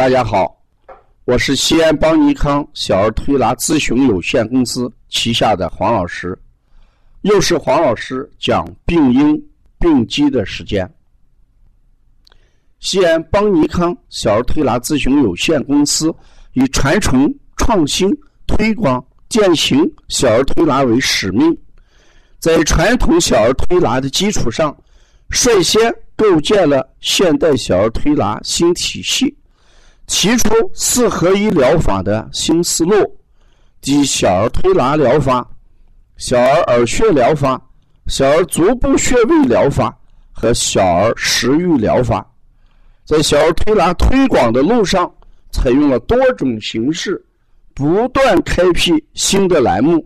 大家好，我是西安邦尼康小儿推拿咨询有限公司旗下的黄老师，又是黄老师讲病因病机的时间。西安邦尼康小儿推拿咨询有限公司以传承、创新、推广、践行小儿推拿为使命，在传统小儿推拿的基础上，率先构建了现代小儿推拿新体系。提出四合一疗法的新思路，即小儿推拿疗法、小儿耳穴疗法、小儿足部穴位疗法和小儿食欲疗法，在小儿推拿推广的路上，采用了多种形式，不断开辟新的栏目。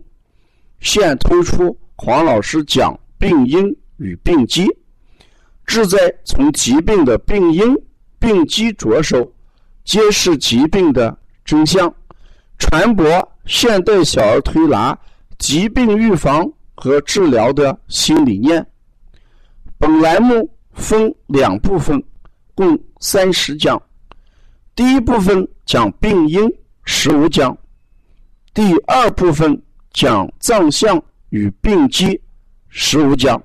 现推出黄老师讲病因与病机，旨在从疾病的病因、病机着手。揭示疾病的真相，传播现代小儿推拿疾病预防和治疗的新理念。本栏目分两部分，共三十讲。第一部分讲病因，十五讲；第二部分讲脏象与病机，十五讲。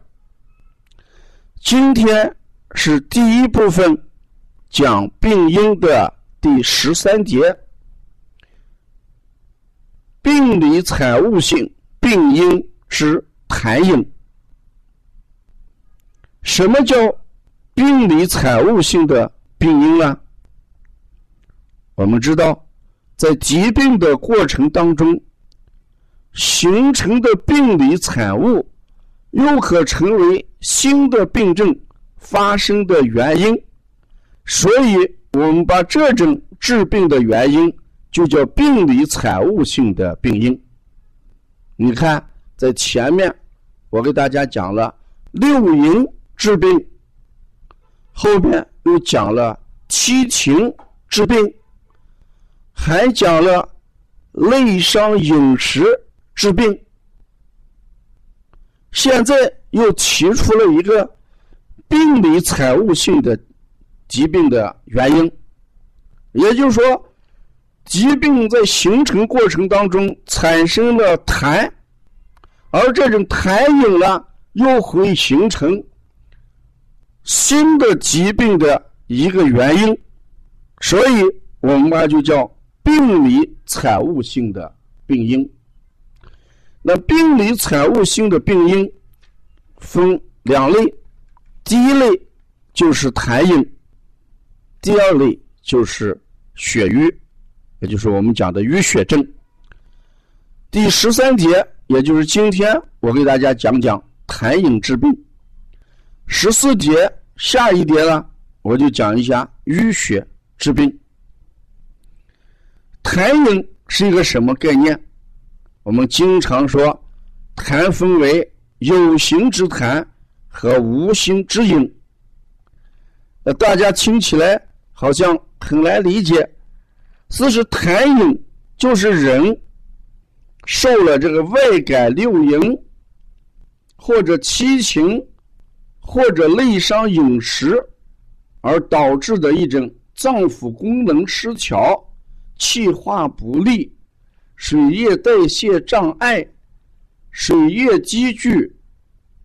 今天是第一部分讲病因的。第十三节，病理产物性病因之痰饮。什么叫病理产物性的病因呢？我们知道，在疾病的过程当中形成的病理产物，又可成为新的病症发生的原因，所以。我们把这种治病的原因就叫病理产物性的病因。你看，在前面我给大家讲了六淫治病，后边又讲了七情治病，还讲了内伤饮食治病，现在又提出了一个病理产物性的。疾病的原因，也就是说，疾病在形成过程当中产生了痰，而这种痰饮呢，又会形成新的疾病的一个原因，所以我们把就叫病理产物性的病因。那病理产物性的病因分两类，第一类就是痰饮。第二类就是血瘀，也就是我们讲的淤血症。第十三节，也就是今天我给大家讲讲痰饮治病。十四节下一节呢，我就讲一下淤血治病。痰饮是一个什么概念？我们经常说，痰分为有形之痰和无形之饮。那大家听起来。好像很难理解，四是痰饮，就是人受了这个外感六淫，或者七情，或者内伤饮食，而导致的一种脏腑功能失调、气化不利、水液代谢障碍、水液积聚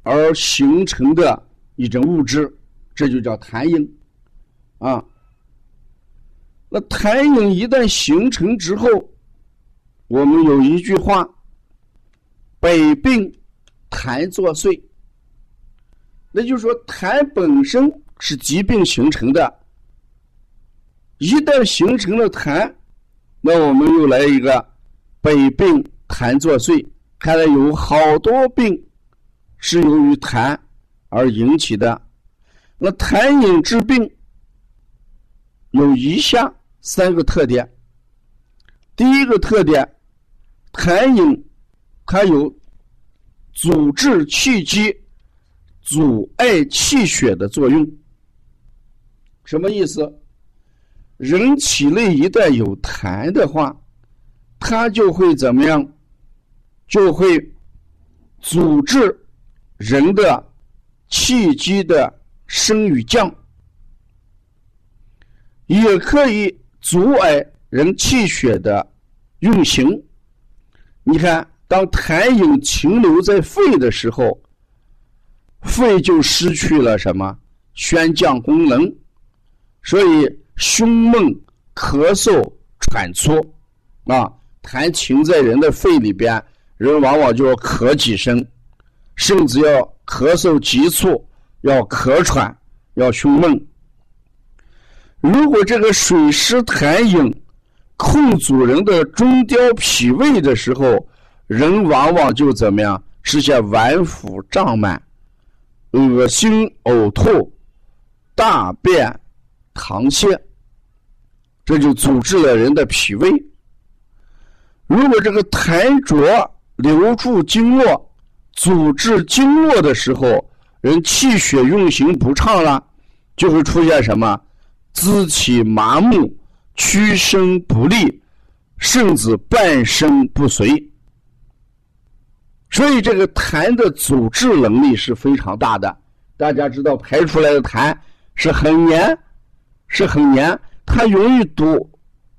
而形成的一种物质，这就叫痰饮，啊。那痰饮一旦形成之后，我们有一句话：“百病痰作祟。”那就是说，痰本身是疾病形成的。一旦形成了痰，那我们又来一个“百病痰作祟”。看来有好多病是由于痰而引起的。那痰饮治病有以下。三个特点。第一个特点，痰饮它有阻滞气机、阻碍气血的作用。什么意思？人体内一旦有痰的话，它就会怎么样？就会阻滞人的气机的升与降，也可以。阻碍人气血的运行。你看，当痰饮停留在肺的时候，肺就失去了什么宣降功能，所以胸闷、咳嗽、喘粗啊，痰停在人的肺里边，人往往就要咳几声，甚至要咳嗽急促，要咳喘，要胸闷。如果这个水湿痰饮控阻人的中焦脾胃的时候，人往往就怎么样？出现脘腹胀满、恶心呕吐、大便溏泻，这就阻滞了人的脾胃。如果这个痰浊留住经络，阻滞经络的时候，人气血运行不畅了，就会出现什么？肢体麻木、屈伸不利，甚至半身不遂。所以，这个痰的阻滞能力是非常大的。大家知道，排出来的痰是很黏，是很黏，它容易堵、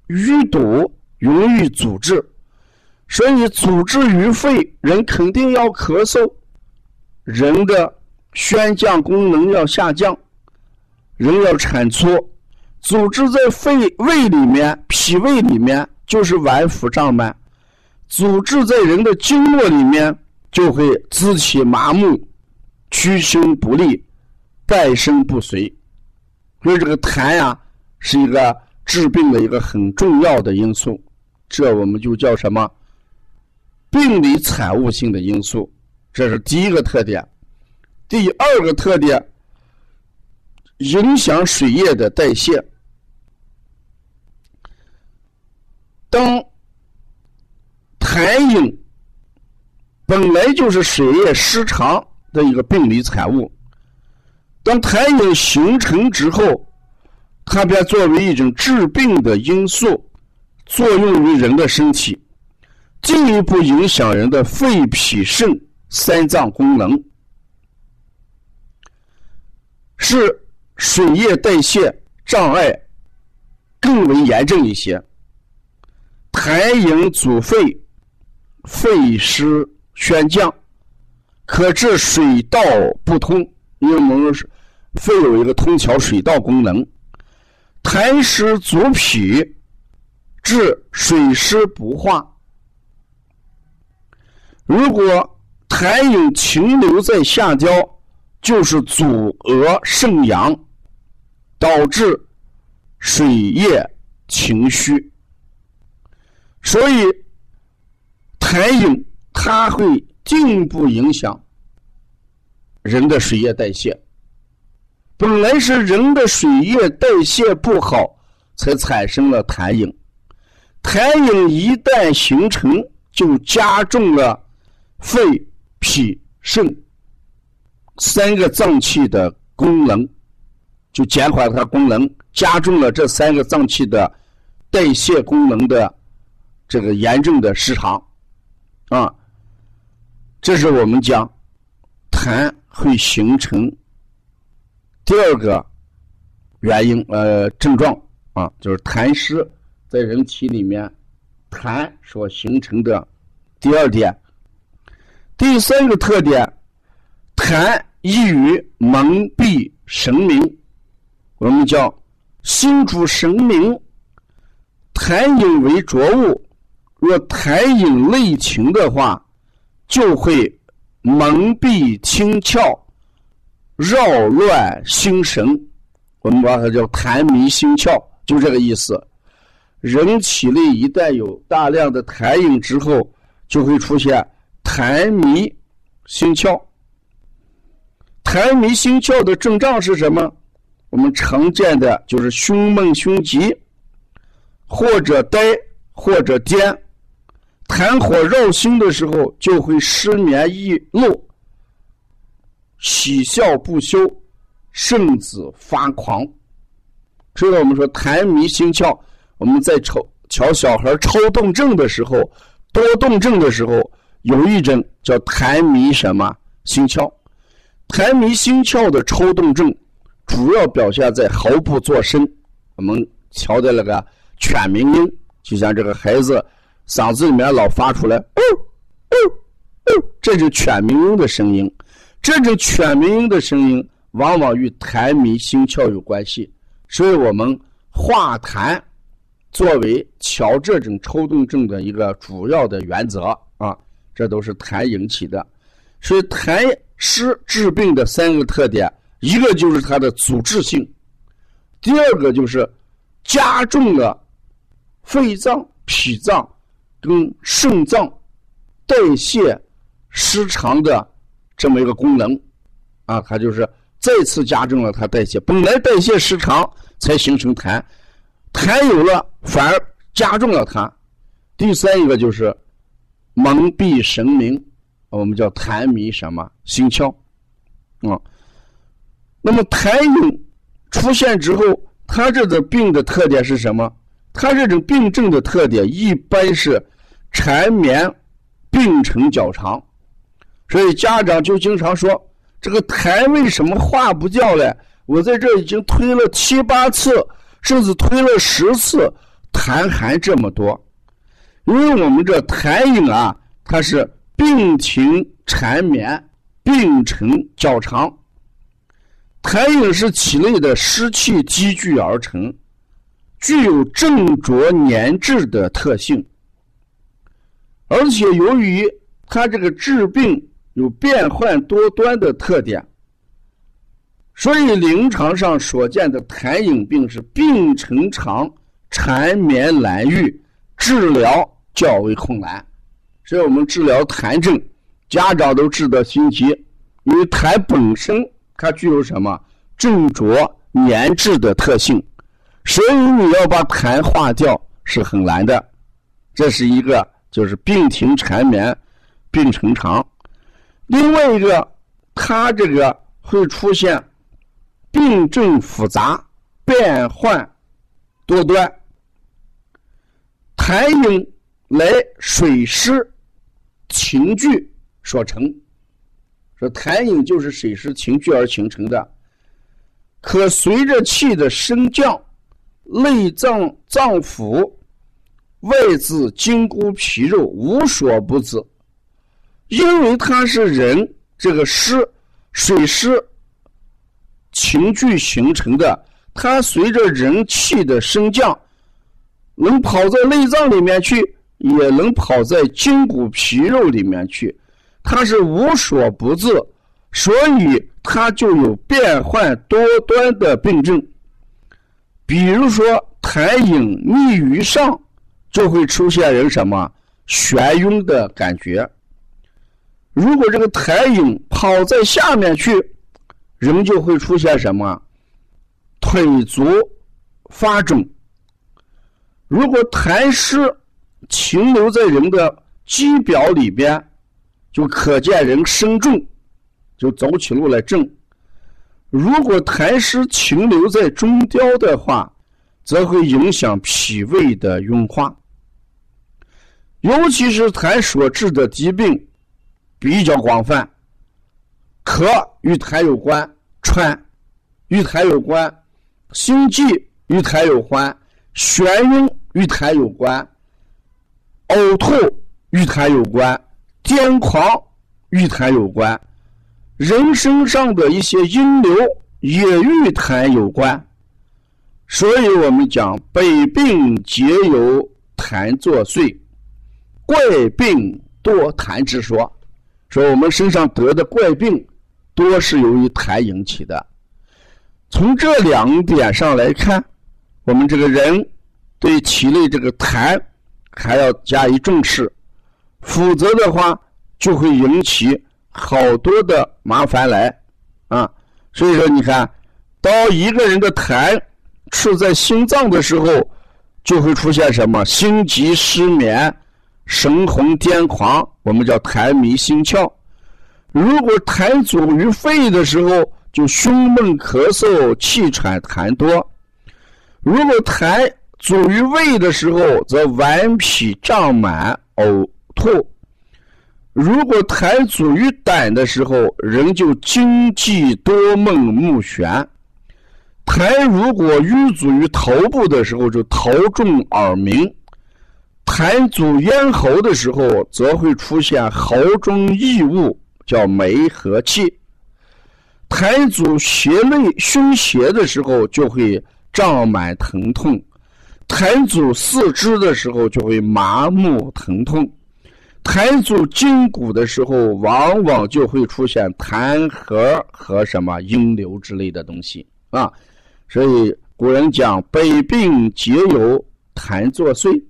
淤堵，容易阻滞。所以，阻滞于肺，人肯定要咳嗽，人的宣降功能要下降，人要产出。组织在肺胃里面、脾胃里面，就是脘腹胀满；组织在人的经络里面，就会肢体麻木、屈伸不利、半身不遂。所以这个痰呀，是一个治病的一个很重要的因素。这我们就叫什么？病理产物性的因素。这是第一个特点。第二个特点，影响水液的代谢。当痰饮本来就是水液失常的一个病理产物，当痰饮形成之后，它便作为一种致病的因素，作用于人的身体，进一步影响人的肺、脾、肾三脏功能，使水液代谢障碍更为严重一些。痰饮阻肺，肺湿宣降，可致水道不通。因为我们肺有一个通调水道功能。痰湿阻脾，致水湿不化。如果痰饮停留在下焦，就是阻遏肾阳，导致水液情虚。所以，痰饮它会进一步影响人的水液代谢。本来是人的水液代谢不好，才产生了痰饮。痰饮一旦形成，就加重了肺、脾、肾三个脏器的功能，就减缓它功能，加重了这三个脏器的代谢功能的。这个严重的失常，啊，这是我们讲痰会形成第二个原因呃症状啊，就是痰湿在人体里面痰所形成的第二点。第三个特点，痰易于蒙蔽神明，我们叫心主神明，痰饮为浊物。若痰饮内情的话，就会蒙蔽清窍，扰乱心神。我们把它叫痰迷心窍，就这个意思。人体内一旦有大量的痰饮之后，就会出现痰迷心窍。痰迷心窍的症状是什么？我们常见的就是胸闷、胸急，或者呆，或者癫。痰火绕心的时候，就会失眠易怒、喜笑不休，甚至发狂。所以，我们说痰迷心窍。我们在瞅瞧小孩抽动症的时候，多动症的时候，有一种叫痰迷什么心窍。痰迷心窍的抽动症，主要表现在毫不作声。我们瞧的那个犬鸣音，就像这个孩子嗓子里面老发出来“哦哦哦”，这是犬鸣音的声音。这种犬鸣音的声音往往与痰迷心窍有关系，所以我们化痰作为调这种抽动症的一个主要的原则啊，这都是痰引起的。所以痰湿治病的三个特点，一个就是它的阻滞性。第二个就是加重了肺脏、脾脏跟肾脏代谢失常的这么一个功能，啊，它就是再次加重了它代谢。本来代谢失常才形成痰，痰有了反而加重了它。第三一个就是蒙蔽神明，我们叫痰迷什么心窍，啊，那么痰涌。出现之后，他这个病的特点是什么？他这种病症的特点一般是缠绵病程较长，所以家长就经常说：“这个痰为什么化不掉嘞？我在这已经推了七八次，甚至推了十次，痰还这么多。”因为我们这痰饮啊，它是病情缠绵，病程较长。痰饮是体内的湿气积聚而成，具有正浊粘滞的特性，而且由于它这个治病有变幻多端的特点，所以临床上所见的痰饮病是病程长、缠绵难愈，治疗较为困难。所以我们治疗痰症，家长都治得心急，因为痰本身。它具有什么症浊粘滞的特性，所以你要把痰化掉是很难的。这是一个，就是病情缠绵，病程长。另外一个，它这个会出现病症复杂、变幻多端。痰饮来水湿情聚所成。说痰饮就是水湿情聚而形成的，可随着气的升降，内脏脏腑外自筋骨皮肉无所不治，因为它是人这个湿水湿情聚形成的，它随着人气的升降，能跑在内脏里面去，也能跑在筋骨皮肉里面去。它是无所不至，所以它就有变幻多端的病症。比如说，痰饮逆于上，就会出现人什么眩晕的感觉；如果这个痰饮跑在下面去，人就会出现什么腿足发肿；如果痰湿停留在人的肌表里边。就可见人身重，就走起路来正。如果痰湿停留在中焦的话，则会影响脾胃的运化。尤其是痰所致的疾病比较广泛，咳与痰有关，喘与痰有关，心悸与痰有关，眩晕与痰有关，呕吐与痰有关。癫狂与痰有关，人身上的一些阴流也与痰有关，所以我们讲百病皆由痰作祟，怪病多痰之说，说我们身上得的怪病多是由于痰引起的。从这两点上来看，我们这个人对体内这个痰还要加以重视。否则的话，就会引起好多的麻烦来，啊，所以说你看，当一个人的痰处在心脏的时候，就会出现什么心急失眠、神魂癫狂，我们叫痰迷心窍。如果痰阻于肺的时候，就胸闷咳嗽、气喘痰多；如果痰阻于胃的时候，则顽皮胀满、呕。吐，如果痰阻于胆的时候，人就惊悸多梦目眩；痰如果淤阻于头部的时候，就头重耳鸣；痰阻咽喉的时候，则会出现喉中异物，叫梅核气；痰阻胁内胸胁的时候，就会胀满疼痛；痰阻四肢的时候，就会麻木疼痛；痰阻筋骨的时候，往往就会出现痰核和什么阴流之类的东西。啊。所以古人讲“百病皆有痰作祟”，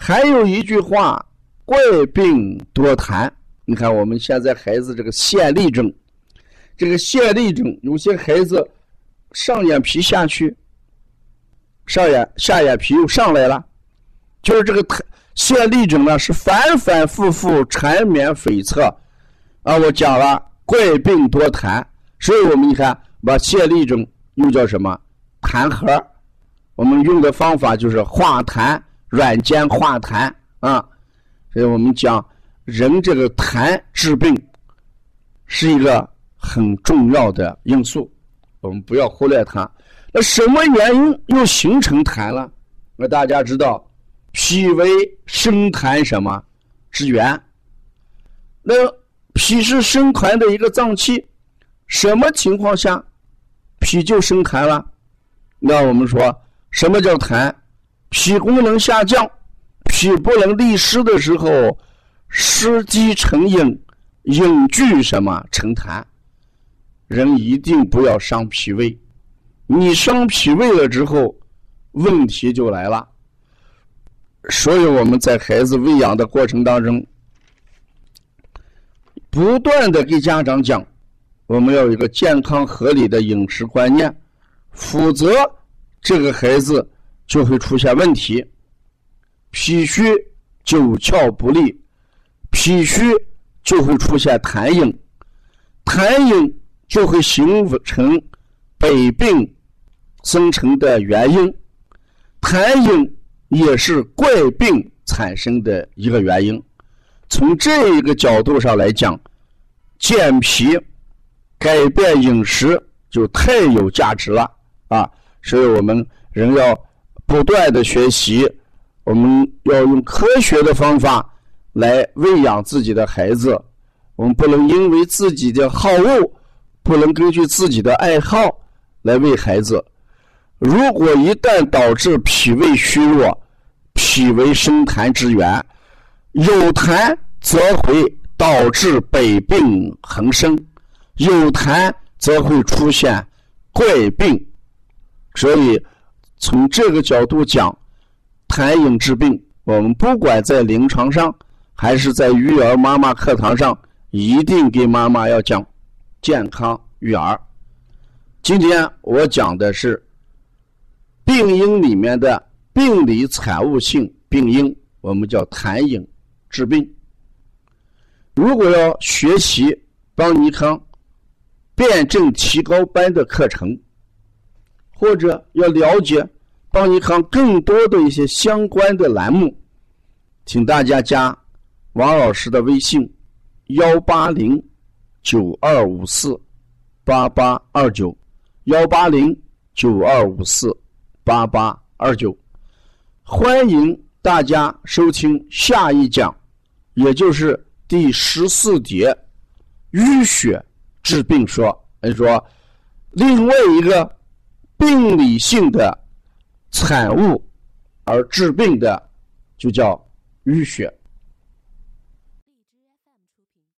还有一句话“怪病多痰”。你看我们现在孩子这个腺痢症，这个腺痢症有些孩子上眼皮下去，上眼下眼皮又上来了，就是这个痰腺痢症呢是反反复复缠绵悱恻啊。我讲了“怪病多痰”，所以我们你看把腺痢症。又叫什么痰核？我们用的方法就是化痰软坚化痰啊。所以我们讲人这个痰治病是一个很重要的因素，我们不要忽略它。那什么原因又形成痰了？那大家知道，脾为生痰什么之源？那脾是生痰的一个脏器，什么情况下？脾就生痰了，那我们说什么叫痰？脾功能下降，脾不能利湿的时候，湿积成饮，饮聚什么成痰？人一定不要伤脾胃，你伤脾胃了之后，问题就来了。所以我们在孩子喂养的过程当中，不断的给家长讲。我们要有一个健康合理的饮食观念，否则这个孩子就会出现问题。脾虚九窍不利，脾虚就会出现痰饮，痰饮就会形成百病生成的原因，痰饮也是怪病产生的一个原因。从这一个角度上来讲，健脾。改变饮食就太有价值了啊！所以我们人要不断的学习，我们要用科学的方法来喂养自己的孩子。我们不能因为自己的好恶，不能根据自己的爱好来喂孩子。如果一旦导致脾胃虚弱，脾为生痰之源，有痰则会导致百病横生。有痰则会出现怪病，所以从这个角度讲，痰饮治病，我们不管在临床上还是在育儿妈妈课堂上，一定给妈妈要讲健康育儿。今天我讲的是病因里面的病理产物性病因，我们叫痰饮治病。如果要学习帮尼康。辩证提高班的课程，或者要了解邦尼康更多的一些相关的栏目，请大家加王老师的微信：幺八零九二五四八八二九，幺八零九二五四八八二九。欢迎大家收听下一讲，也就是第十四节淤血。治病说，你说另外一个病理性的产物而治病的，就叫淤血。